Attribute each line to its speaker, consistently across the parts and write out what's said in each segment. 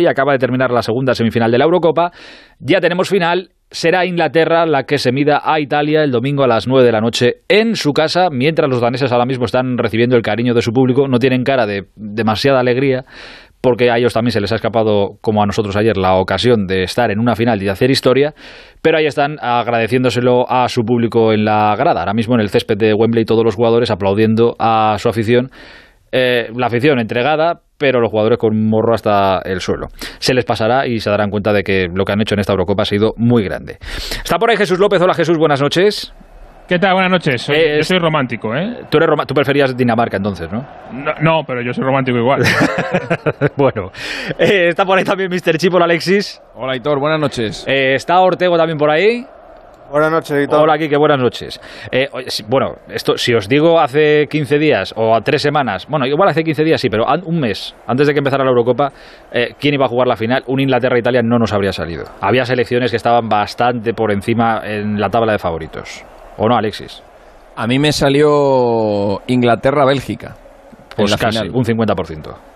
Speaker 1: y acaba de terminar la segunda semifinal de la Eurocopa. Ya tenemos final. Será Inglaterra la que se mida a Italia el domingo a las 9 de la noche en su casa, mientras los daneses ahora mismo están recibiendo el cariño de su público, no tienen cara de demasiada alegría, porque a ellos también se les ha escapado, como a nosotros ayer, la ocasión de estar en una final y de hacer historia, pero ahí están agradeciéndoselo a su público en la grada, ahora mismo en el césped de Wembley todos los jugadores aplaudiendo a su afición, eh, la afición entregada, pero los jugadores con morro hasta el suelo. Se les pasará y se darán cuenta de que lo que han hecho en esta Eurocopa ha sido muy grande. Está por ahí Jesús López. Hola Jesús, buenas noches.
Speaker 2: ¿Qué tal? Buenas noches. Soy,
Speaker 1: Eh,
Speaker 2: yo soy romántico, ¿eh?
Speaker 1: Tú, eres roma- tú preferías Dinamarca entonces, ¿no?
Speaker 2: No, no, pero yo soy romántico igual.
Speaker 1: bueno, eh, está por ahí también Mr. Chip, hola Alexis.
Speaker 3: Hola, Hitor, buenas noches.
Speaker 1: Eh, está Ortego también por ahí.
Speaker 4: Buenas noches, Editor.
Speaker 1: Hola, Kike, buenas noches. Eh, bueno, esto, si os digo hace 15 días o a tres semanas, bueno, igual hace 15 días sí, pero un mes antes de que empezara la Eurocopa, eh, ¿quién iba a jugar la final? Un Inglaterra-Italia no nos habría salido. Había selecciones que estaban bastante por encima en la tabla de favoritos. ¿O no, Alexis?
Speaker 3: A mí me salió Inglaterra-Bélgica.
Speaker 1: Pues
Speaker 3: en la
Speaker 1: casi,
Speaker 3: final.
Speaker 1: un 50%.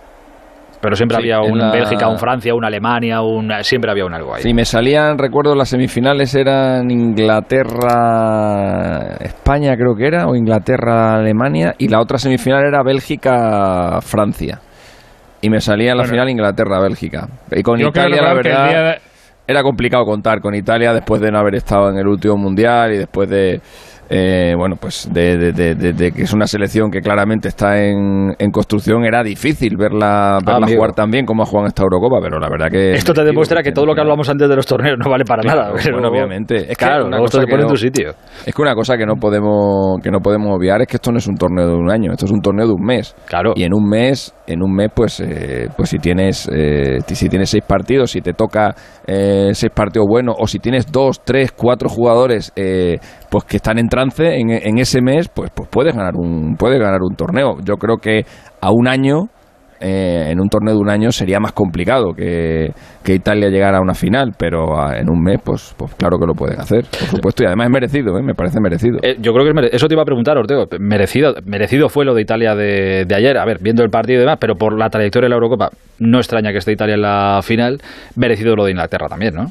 Speaker 1: Pero siempre
Speaker 3: Sí,
Speaker 1: había un
Speaker 3: la-
Speaker 1: Bélgica, un Francia, un Alemania, un, siempre había un algo ahí.
Speaker 3: Sí, me salían, recuerdo, las semifinales eran Inglaterra-España, creo que era, o Inglaterra-Alemania, y la otra semifinal era Bélgica-Francia. Y me salía en la
Speaker 2: Bueno.
Speaker 3: final Inglaterra-Bélgica. Y con Italia, la verdad,
Speaker 2: de-
Speaker 3: era complicado contar con Italia después de no haber estado en el último mundial y después de eh, bueno pues de, de- de- de- de que es una selección que claramente está en, en construcción era difícil verla verla
Speaker 1: amigo.
Speaker 3: jugar tan bien como ha jugado en esta Eurocopa pero la verdad que
Speaker 1: Esto te demuestra que todo lo que hablamos antes de los torneos no vale para nada.
Speaker 3: Claro,
Speaker 1: pero-
Speaker 3: bueno, obviamente. Es que
Speaker 1: claro, luego esto te pone
Speaker 3: que
Speaker 1: en tu sitio.
Speaker 3: es que una cosa que no podemos que no podemos obviar es que esto no es un torneo de un año esto es un torneo de un mes
Speaker 1: Claro.
Speaker 3: y en un mes en un mes pues eh, pues si tienes eh, si tienes seis partidos si te toca eh, seis partidos buenos o si tienes dos tres cuatro jugadores eh, pues que están en trance en, ese mes pues pues puedes ganar un puedes ganar un torneo yo creo que a un año eh, en un torneo de un año sería más complicado que, que Italia llegara a una final, pero ah, en un mes, pues, pues claro que lo pueden hacer, por supuesto, y además es merecido, ¿eh? me parece merecido.
Speaker 1: Eh, yo creo que es mere- eso te iba a preguntar, Ortego. Merecido, merecido fue lo de Italia de, de ayer. A ver, viendo el partido y demás, pero por la trayectoria de la Eurocopa, no extraña que esté Italia en la final. Merecido lo de Inglaterra también, ¿no?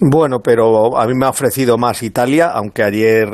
Speaker 4: Bueno, pero a mí me ha ofrecido más Italia, aunque ayer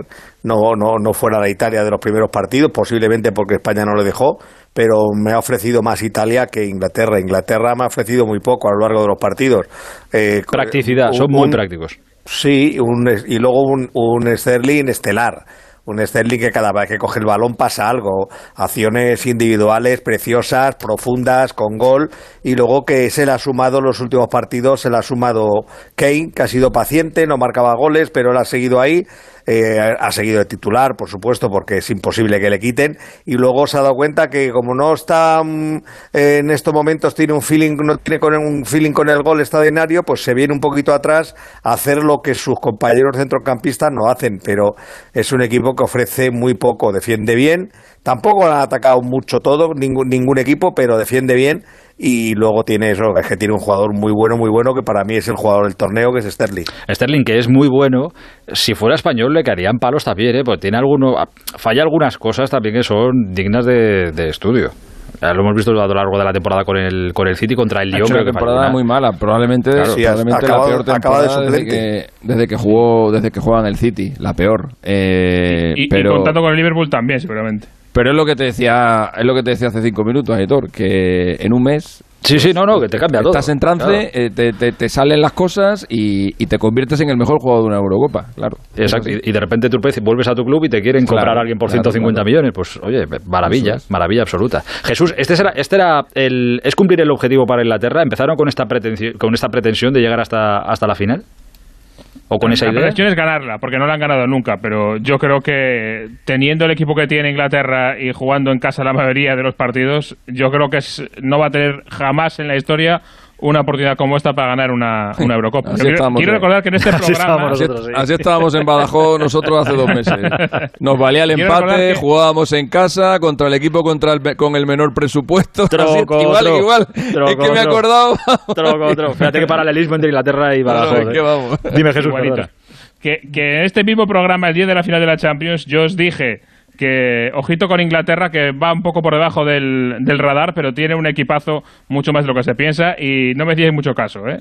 Speaker 4: no, no, no fuera la Italia de los primeros partidos, posiblemente porque España no le dejó, pero me ha ofrecido más Italia que Inglaterra. Inglaterra me ha ofrecido muy poco a lo largo de los partidos. Eh,
Speaker 1: Practicidad,
Speaker 4: un-
Speaker 1: son muy prácticos.
Speaker 4: Sí, un, y luego un, un Sterling estelar. Un Sterling que cada vez que coge el balón pasa algo. Acciones individuales preciosas, profundas, con gol. Y luego que se le ha sumado los últimos partidos, se le ha sumado Kane, que ha sido paciente, no marcaba goles, pero él ha seguido ahí. Eh, ha seguido de titular, por supuesto, porque es imposible que le quiten. Y luego se ha dado cuenta que como no está mm, en estos momentos tiene un feeling, no tiene con un feeling con el gol extraordinario, pues se viene un poquito atrás a hacer lo que sus compañeros centrocampistas no hacen. Pero es un equipo que ofrece muy poco, defiende bien. Tampoco han atacado mucho todo, ningún, ningún equipo, pero defiende bien. Y luego tiene eso, es que tiene un jugador muy bueno, muy bueno, que para mí es el jugador del torneo, que es Sterling.
Speaker 1: Sterling, que es muy bueno, si fuera español le caerían palos también, ¿eh? Porque tiene alguno, falla algunas cosas también que son dignas de, de estudio. Ya lo hemos visto a lo largo de la temporada con el, con el City contra el Lyon. creo
Speaker 3: una
Speaker 1: que
Speaker 3: temporada muy mala, probablemente,
Speaker 4: Claro, sí,
Speaker 3: probablemente
Speaker 4: acaba-
Speaker 3: la peor
Speaker 4: acaba de
Speaker 3: temporada desde que, desde que jugó desde que juega en el City, la peor. Eh,
Speaker 2: y, y
Speaker 3: pero,
Speaker 2: contando con el Liverpool también, seguramente.
Speaker 3: Pero es lo que te decía, es lo que te decía hace cinco minutos, Aitor, que en un mes
Speaker 1: Sí, sí, no, no, que te cambia todo.
Speaker 3: estás en trance,
Speaker 1: Claro.
Speaker 3: eh, te, te- te salen las cosas y, y te conviertes en el mejor jugador de una Eurocopa, claro.
Speaker 1: Exacto, y, y de repente tú vuelves a tu club y te quieren
Speaker 3: Claro,
Speaker 1: comprar a alguien por
Speaker 3: claro,
Speaker 1: 150
Speaker 3: claro.
Speaker 1: millones. Pues oye, maravilla,
Speaker 3: es.
Speaker 1: maravilla absoluta. Jesús, este era, este era el, ¿es cumplir el objetivo para Inglaterra? ¿Empezaron con esta pretensión, con esta pretensión de llegar hasta, hasta la final? ¿O con esa
Speaker 2: la
Speaker 1: idea?
Speaker 2: pretensión es ganarla, porque no la han ganado nunca, pero yo creo que teniendo el equipo que tiene Inglaterra y jugando en casa la mayoría de los partidos, yo creo que es- no va a tener jamás en la historia una oportunidad como esta para ganar una, una Eurocopa.
Speaker 3: Así
Speaker 2: quiero, quiero recordar que en este
Speaker 1: Así
Speaker 2: programa...
Speaker 1: estamos
Speaker 3: Así,
Speaker 1: nosotros, sí.
Speaker 3: así estábamos en Badajoz nosotros hace dos meses. Nos valía el
Speaker 2: Quiero
Speaker 3: empate,
Speaker 2: que-
Speaker 3: jugábamos en casa contra el equipo contra el, me- con el menor presupuesto.
Speaker 1: Troco,
Speaker 3: Así, igual,
Speaker 1: troco,
Speaker 3: igual.
Speaker 1: troco,
Speaker 3: es que me he acordado.
Speaker 1: Troco, troco. Fíjate qué paralelismo entre Inglaterra y Badajoz.
Speaker 3: Claro, que
Speaker 1: ¿eh?
Speaker 3: vamos.
Speaker 1: Dime, Jesús.
Speaker 2: Que, que en este mismo programa, el día de la final de la Champions, yo os dije que ojito con Inglaterra, que va un poco por debajo del, del radar, pero tiene un equipazo mucho más de lo que se piensa y no me hacéis mucho caso, ¿eh?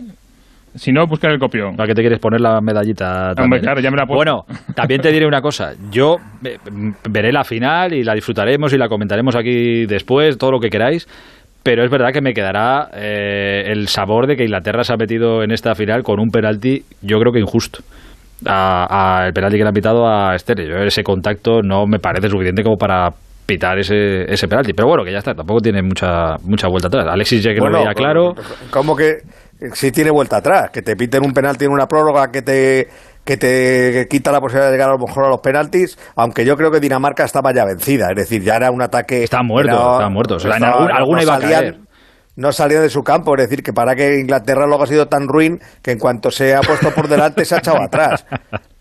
Speaker 2: Si no, buscar el copión.
Speaker 1: ¿A qué te quieres poner la medallita?
Speaker 2: Hombre, claro, ya me la he puesto.
Speaker 1: Bueno, también te diré una cosa. Yo eh, veré la final y la disfrutaremos y la comentaremos aquí después, todo lo que queráis. Pero es verdad que me quedará eh, el sabor de que Inglaterra se ha metido en esta final con un penalti, yo creo que injusto. A, a el penalti que le han pitado a Sterling. Yo ese contacto no me parece suficiente como para pitar ese, ese penalti. Pero bueno, que ya está, tampoco tiene mucha mucha vuelta atrás. Alexis ya que
Speaker 4: Bueno,
Speaker 1: lo veía claro.
Speaker 4: ¿Cómo que si tiene vuelta atrás? Que te piten un penalti en una prórroga que te que te quita la posibilidad de llegar a lo mejor a los penaltis, aunque yo creo que Dinamarca estaba ya vencida, es decir, ya era un ataque...
Speaker 1: Está muerto,
Speaker 4: era-
Speaker 1: está muerto. O sea, en
Speaker 4: estaba-
Speaker 1: algún- alguna iba a
Speaker 4: salían-
Speaker 1: caer.
Speaker 4: No salía de su campo, es decir, que para que Inglaterra luego ha sido tan ruin que en cuanto se ha puesto por delante se ha echado atrás.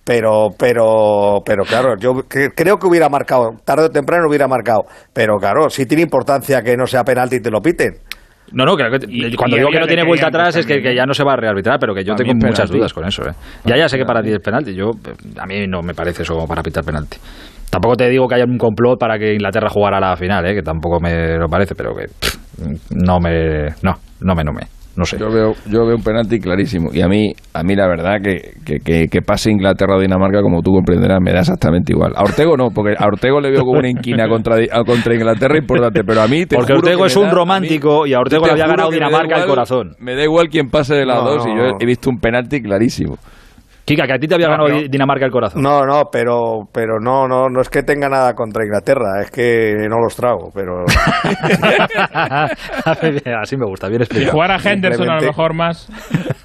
Speaker 4: Pero, pero, pero claro, yo cre- creo que hubiera marcado, tarde o temprano hubiera marcado. Pero claro, sí tiene importancia que no sea penalti y te lo piten.
Speaker 1: No, no, creo que
Speaker 2: Y-
Speaker 1: cuando
Speaker 2: y
Speaker 1: digo que no tiene vuelta atrás es que, ya no se va a rearbitrar, pero que yo tengo muchas
Speaker 3: penalti.
Speaker 1: dudas con eso. ¿eh? Ya, ya sé que para ti es penalti. Yo, a mí no me parece eso como para pitar penalti. Tampoco te digo que haya un complot para que Inglaterra jugara la final, ¿eh? que tampoco me lo parece, pero que pff, no me. No, no me, no me. No sé.
Speaker 3: Yo veo, yo veo un penalti clarísimo. Y a mí, a mí la verdad que, que, que- que pase Inglaterra o Dinamarca, como tú comprenderás, me da exactamente igual. A Ortego no, porque a Ortego le veo como una inquina contra, di- a- contra Inglaterra importante, pero a mí te
Speaker 1: Porque
Speaker 3: juro
Speaker 1: Ortego
Speaker 3: que
Speaker 1: es un
Speaker 3: da-
Speaker 1: romántico
Speaker 3: mí-
Speaker 1: y a Ortego le había ganado Dinamarca el
Speaker 3: igual-
Speaker 1: corazón.
Speaker 3: Me da igual quién pase de las
Speaker 4: No,
Speaker 3: dos y yo he visto un penalti clarísimo.
Speaker 1: Kika, que a ti te había
Speaker 2: No,
Speaker 1: ganado
Speaker 2: no.
Speaker 1: Dinamarca el corazón.
Speaker 4: No, no, pero, pero no, no, no es que tenga nada contra Inglaterra, es que no los trago, pero
Speaker 1: Así me gusta, bien
Speaker 2: Si
Speaker 1: explicado.
Speaker 2: jugara Henderson a lo mejor más.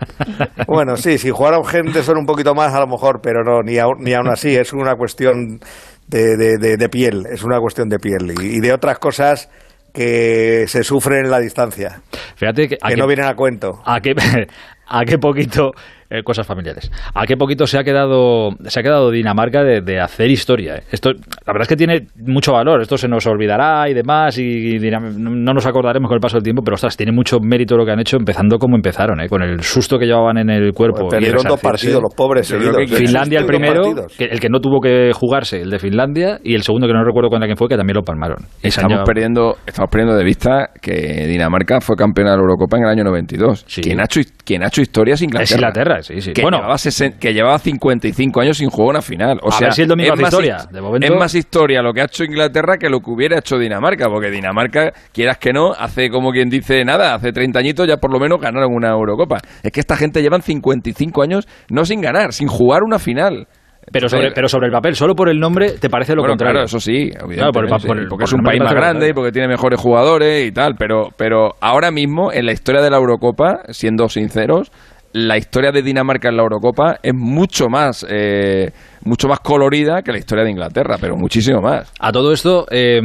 Speaker 4: bueno, sí, si jugara Henderson un poquito más a lo mejor, pero no, ni, aun- ni aún así, es una cuestión de, de- de- de piel, es una cuestión de piel y, y de otras cosas que se sufren en la distancia,
Speaker 1: Fíjate que, a
Speaker 4: que
Speaker 1: que-
Speaker 4: no vienen a cuento.
Speaker 1: a qué, a qué poquito eh, cosas familiares a qué poquito se ha quedado se ha quedado Dinamarca de, de hacer historia eh. esto la verdad es que tiene mucho valor esto se nos olvidará y demás y, no no nos acordaremos con el paso del tiempo pero ostras tiene mucho mérito lo que han hecho empezando como empezaron eh, con el susto que llevaban en el cuerpo y
Speaker 4: Perdieron dos partidos los pobres.
Speaker 1: Finlandia el primero, que- el que no tuvo que jugarse, el de Finlandia, y el segundo que no recuerdo contra quién fue, que también lo palmaron.
Speaker 3: Estamos
Speaker 1: llevado-
Speaker 3: perdiendo, estamos perdiendo de vista que Dinamarca fue campeona de la Eurocopa en el año 92.
Speaker 1: Sí.
Speaker 3: Quien, ha hecho, quien ha hecho historia es Inglaterra.
Speaker 1: Es Inglaterra, sí, sí.
Speaker 3: Que,
Speaker 1: Bueno,
Speaker 3: llevaba sesen- que llevaba 55 años sin jugar una final. O
Speaker 1: A
Speaker 3: sea,
Speaker 1: ver si el domingo
Speaker 3: es más
Speaker 1: historia.
Speaker 3: his-
Speaker 1: De momento-
Speaker 3: Es más historia lo que ha hecho Inglaterra que lo que hubiera hecho Dinamarca. Porque Dinamarca, quieras que no, hace como quien dice nada, hace 30 añitos ya por lo menos ganaron una Eurocopa. Es que esta gente llevan 55 años no sin ganar, sin jugar una final.
Speaker 1: pero, sobre, pero sobre el papel, solo por el nombre, te parece lo
Speaker 3: bueno,
Speaker 1: contrario.
Speaker 3: claro, eso sí,
Speaker 1: Claro, por el por el-
Speaker 3: porque
Speaker 1: por
Speaker 3: es un país más grande y porque tiene mejores jugadores y tal, pero, pero ahora mismo, en la historia de la Eurocopa, siendo sinceros, la historia de Dinamarca en la Eurocopa es mucho más, eh, mucho más colorida que la historia de Inglaterra, pero muchísimo más.
Speaker 1: A todo esto, eh,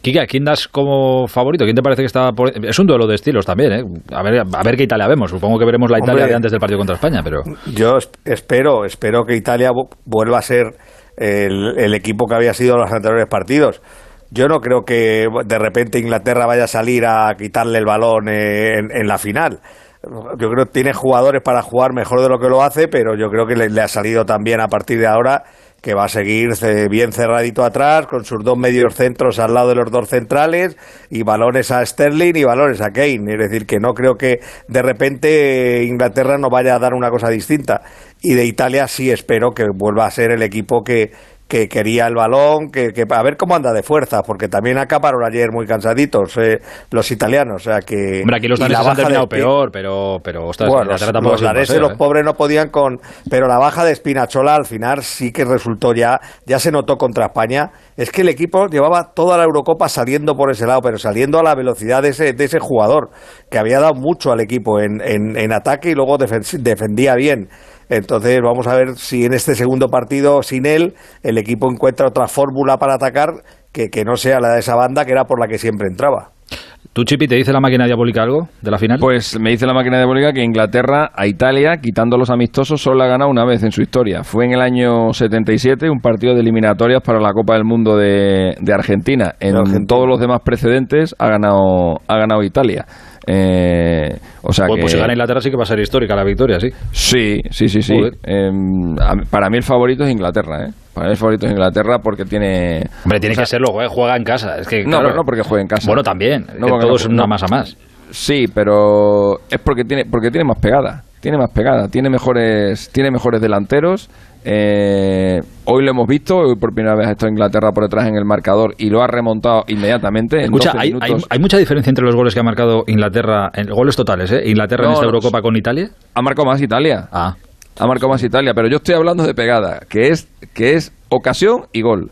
Speaker 1: Kika, ¿quién das como favorito? ¿Quién te parece que está por... Es un duelo de estilos también, ¿eh? A ver, a ver qué Italia vemos. Supongo que veremos la Italia de antes del partido contra España, pero...
Speaker 4: Yo es- espero, espero que Italia vu- vuelva a ser el, el equipo que había sido en los anteriores partidos. Yo no creo que de repente Inglaterra vaya a salir a quitarle el balón eh, en, en la final. Yo creo que tiene jugadores para jugar mejor de lo que lo hace, pero yo creo que le, ha salido también a partir de ahora que va a seguir bien cerradito atrás, con sus dos medios centros al lado de los dos centrales, y balones a Sterling y balones a Kane. Es decir, que no creo que de repente Inglaterra no vaya a dar una cosa distinta. Y de Italia sí espero que vuelva a ser el equipo que, que quería el balón, que, que a ver cómo anda de fuerza, porque también acabaron ayer muy cansaditos eh, los italianos. O sea que,
Speaker 1: Hombre, aquí los daneses han terminado peor, pero, pero ostras,
Speaker 4: bueno, los, los daneses,
Speaker 1: ¿eh?
Speaker 4: pobres no podían con... Pero la baja de Spinachola al final sí que resultó ya, ya se notó contra España. Es que el equipo llevaba toda la Eurocopa saliendo por ese lado, pero saliendo a la velocidad de ese, de ese jugador, que había dado mucho al equipo en, en, en ataque y luego defen- defendía bien. Entonces vamos a ver si en este segundo partido sin él el equipo encuentra otra fórmula para atacar que, que no sea la de esa banda que era por la que siempre entraba.
Speaker 1: ¿Tú, Chipi, te dice la máquina diabólica algo de la final?
Speaker 3: Pues me dice la máquina de Bolívar que Inglaterra a Italia, quitando los amistosos, solo la ha ganado una vez en su historia. Fue en el año 77, un partido de eliminatorias para la Copa del Mundo de, de Argentina. En
Speaker 4: Argentina.
Speaker 3: todos los demás precedentes ha ganado, ha ganado Italia. Eh, o sea
Speaker 1: pues,
Speaker 3: que,
Speaker 1: pues si gana Inglaterra sí que va a ser histórica la victoria, sí.
Speaker 3: Sí, sí, sí, sí. Eh, para mí el favorito es Inglaterra, ¿eh? Para mí el favorito es Inglaterra porque tiene...
Speaker 1: Hombre, tiene que serlo, juega en casa. Es que,
Speaker 3: no, pero no porque juegue en casa.
Speaker 1: Bueno, también. No, todo es una más a más.
Speaker 3: Sí, pero es porque tiene, porque tiene más pegada. Tiene más pegada. Tiene mejores, tiene mejores delanteros. Eh, hoy lo hemos visto, hoy por primera vez ha estado Inglaterra por detrás en el marcador y lo ha remontado inmediatamente.
Speaker 1: Escucha, hay, hay, mucha diferencia entre los goles que ha marcado Inglaterra, en goles totales, ¿eh? Inglaterra en esta Eurocopa con Italia.
Speaker 3: Ha marcado más Italia.
Speaker 1: Ah.
Speaker 3: Ha marcado más Italia, pero yo estoy hablando de pegada, que es, que es ocasión y gol.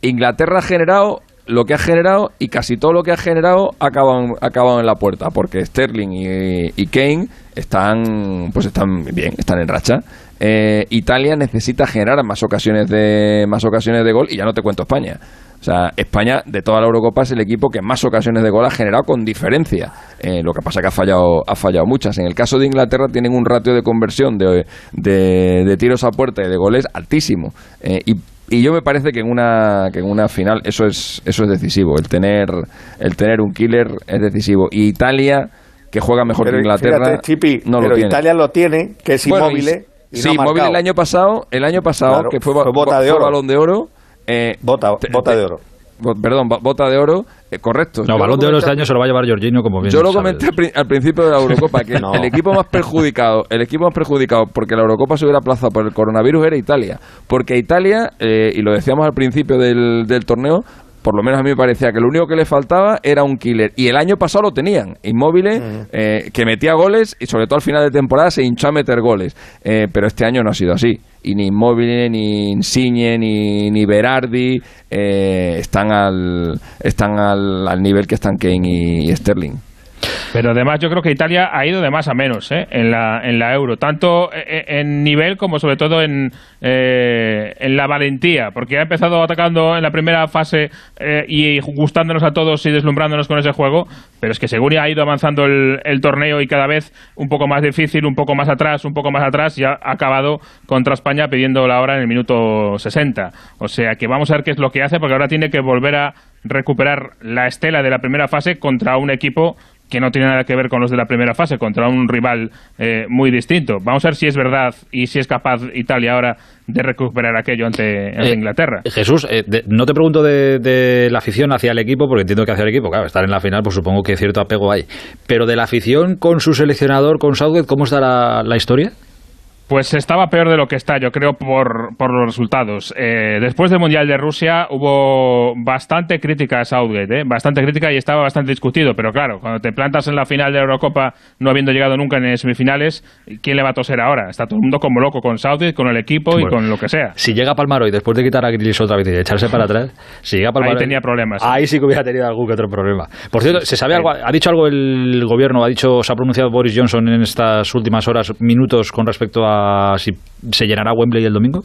Speaker 3: Inglaterra ha generado lo que ha generado y casi todo lo que ha generado ha acabado, en la puerta, porque Sterling y, Kane están, pues están bien, están en racha. Eh, Italia necesita generar más ocasiones de más ocasiones de gol y ya no te cuento España. O sea, España de toda la Eurocopa es el equipo que más ocasiones de gol ha generado con diferencia. Eh, lo que pasa que ha fallado, ha fallado muchas. En el caso de Inglaterra tienen un ratio de conversión de, de, tiros a puerta y de goles altísimo. Eh, y y yo me parece que en una que en una final eso es eso es decisivo el tener el tener un killer es decisivo y Italia que juega mejor que Inglaterra no
Speaker 4: pero
Speaker 3: lo tiene.
Speaker 4: Italia lo tiene que es inmóvil y,
Speaker 3: sí inmóvil el año pasado el año pasado que fue,
Speaker 4: bota de oro.
Speaker 3: balón de oro
Speaker 4: eh, bota, bota de oro
Speaker 3: perdón, bota de oro, eh, correcto.
Speaker 1: No, balón de oro este año se lo va a llevar Jorginho como bien.
Speaker 3: Yo lo comenté al, principio de la Eurocopa que el equipo más perjudicado, el equipo más perjudicado porque la Eurocopa se hubiera aplazado por el coronavirus era Italia, porque Italia eh, y lo decíamos al principio del, del torneo por lo menos a mí me parecía que lo único que le faltaba era un killer. Y el año pasado lo tenían, inmóviles, eh, que metía goles y sobre todo al final de temporada se hinchó a meter goles. Eh, pero este año no ha sido así. Y ni Inmóvil, ni Insigne, ni, ni Berardi eh, están, al, están al, al, nivel que están Kane y Sterling.
Speaker 2: Pero además yo creo que Italia ha ido de más a menos ¿eh? en, la, en la Euro, tanto e, e, en nivel como sobre todo en, eh, en la valentía, porque ha empezado atacando en la primera fase eh, y gustándonos a todos y deslumbrándonos con ese juego, pero es que según ha ido avanzando el, el, torneo y cada vez un poco más difícil, un poco más atrás, un poco más atrás, ya ha acabado contra España pidiendo la hora en el minuto 60. O sea que vamos a ver qué es lo que hace, porque ahora tiene que volver a recuperar la estela de la primera fase contra un equipo que no tiene nada que ver con los de la primera fase, contra un rival eh, muy distinto. Vamos a ver si es verdad y si es capaz Italia ahora de recuperar aquello ante, eh, Inglaterra.
Speaker 1: Jesús, eh, no te pregunto de, la afición hacia el equipo, porque entiendo que hacia el equipo, claro, estar en la final, pues supongo que cierto apego hay. Pero de la afición con su seleccionador, con Southgate, ¿cómo estará la historia?
Speaker 2: Pues estaba peor de lo que está, yo creo, por, por los resultados. Eh, después del Mundial de Rusia hubo bastante crítica a Southgate, ¿eh? bastante crítica y estaba bastante discutido. Pero claro, cuando te plantas en la final de la Eurocopa no habiendo llegado nunca en semifinales, ¿quién le va a toser ahora? Está todo el mundo como loco con Southgate, con el equipo y con lo que sea.
Speaker 1: Si llega Palmaro y después de quitar a Grillis otra vez y echarse para atrás, si llega Palmaro,
Speaker 2: Ahí tenía problemas.
Speaker 1: Ahí sí que hubiera tenido algún que otro problema. Por cierto, ¿se sabe algo? ¿Ha dicho algo el gobierno? ¿Ha dicho, se ha pronunciado Boris Johnson en estas últimas horas, minutos, con respecto a si ¿Se llenará Wembley el domingo?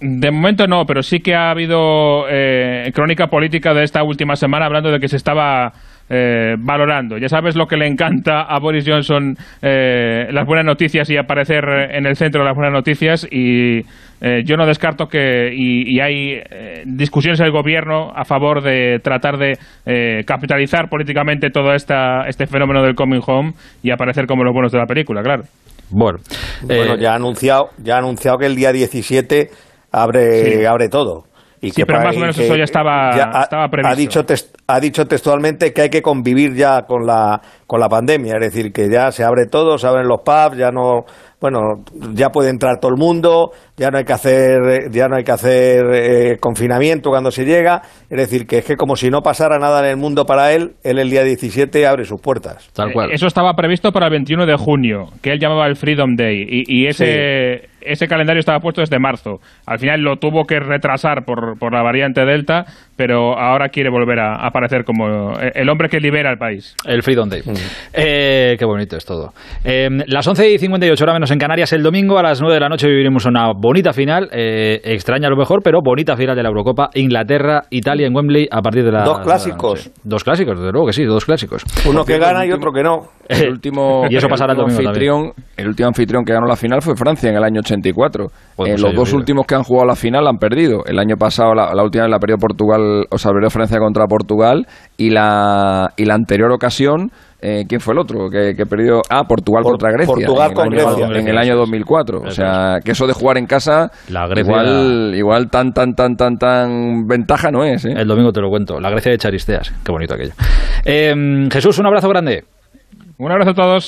Speaker 2: De momento no, pero sí que ha habido eh, crónica política de esta última semana hablando de que se estaba eh, valorando. Ya sabes lo que le encanta a Boris Johnson, eh, las buenas noticias y aparecer en el centro de las buenas noticias y yo no descarto que y, hay discusiones en el gobierno a favor de tratar de capitalizar políticamente todo esta, este fenómeno del coming home y aparecer como los buenos de la película, claro.
Speaker 1: Bueno,
Speaker 4: bueno eh, ya, ha anunciado, ya ha anunciado que el día 17 abre, abre todo.
Speaker 2: Y sí, pero más o menos eso ya estaba, estaba previsto.
Speaker 4: Ha dicho, ha dicho textualmente que hay que convivir ya con la, con la pandemia, es decir, que ya se abre todo, se abren los pubs, ya no bueno, ya puede entrar todo el mundo, ya no hay que hacer, ya no hay que hacer eh, confinamiento cuando se llega, es decir, que es que como si no pasara nada en el mundo para él, él el día 17 abre sus puertas.
Speaker 2: Tal cual. Eso estaba previsto para el 21 de junio, que él llamaba el Freedom Day, y, ese, ese calendario estaba puesto desde marzo. Al final lo tuvo que retrasar por, por la variante Delta, pero ahora quiere volver a aparecer como el hombre que libera al país.
Speaker 1: El Freedom Day. Mm. Eh, qué bonito es todo. Eh, las 11 y 58 horas menos en Canarias el domingo, a las 9 de la noche viviremos una bonita final, eh, extraña a lo mejor, pero bonita final de la Eurocopa, Inglaterra, Italia en Wembley a partir de la...
Speaker 4: Dos clásicos.
Speaker 1: dos clásicos, desde luego que sí, dos clásicos.
Speaker 4: Uno que gana y otro que no.
Speaker 3: El último,
Speaker 1: y eso pasará el domingo
Speaker 3: anfitrión, el último anfitrión que ganó la final fue Francia en el año 84.
Speaker 1: Pues
Speaker 3: Eh,
Speaker 1: pues
Speaker 3: los dos
Speaker 1: llovido.
Speaker 3: últimos que han jugado la final han perdido. El año pasado, la, la última vez la perdió Portugal, o sea, perdió Francia contra Portugal. Y la, y la anterior ocasión, eh, ¿quién fue el otro? Que, que perdió. Ah, Portugal
Speaker 4: Por-
Speaker 3: contra Grecia.
Speaker 4: Portugal
Speaker 3: en
Speaker 4: con
Speaker 3: el año,
Speaker 4: Grecia.
Speaker 3: En el año 2004. O
Speaker 1: Eso
Speaker 3: sea, que eso de jugar en casa.
Speaker 1: La Grecia-
Speaker 3: Igual, igual tan, tan, tan, tan, tan ventaja no es, ¿eh?
Speaker 1: El domingo te lo cuento. La Grecia de Charisteas. Qué bonito aquello. Eh, Jesús, un abrazo grande.
Speaker 2: Un abrazo a todos.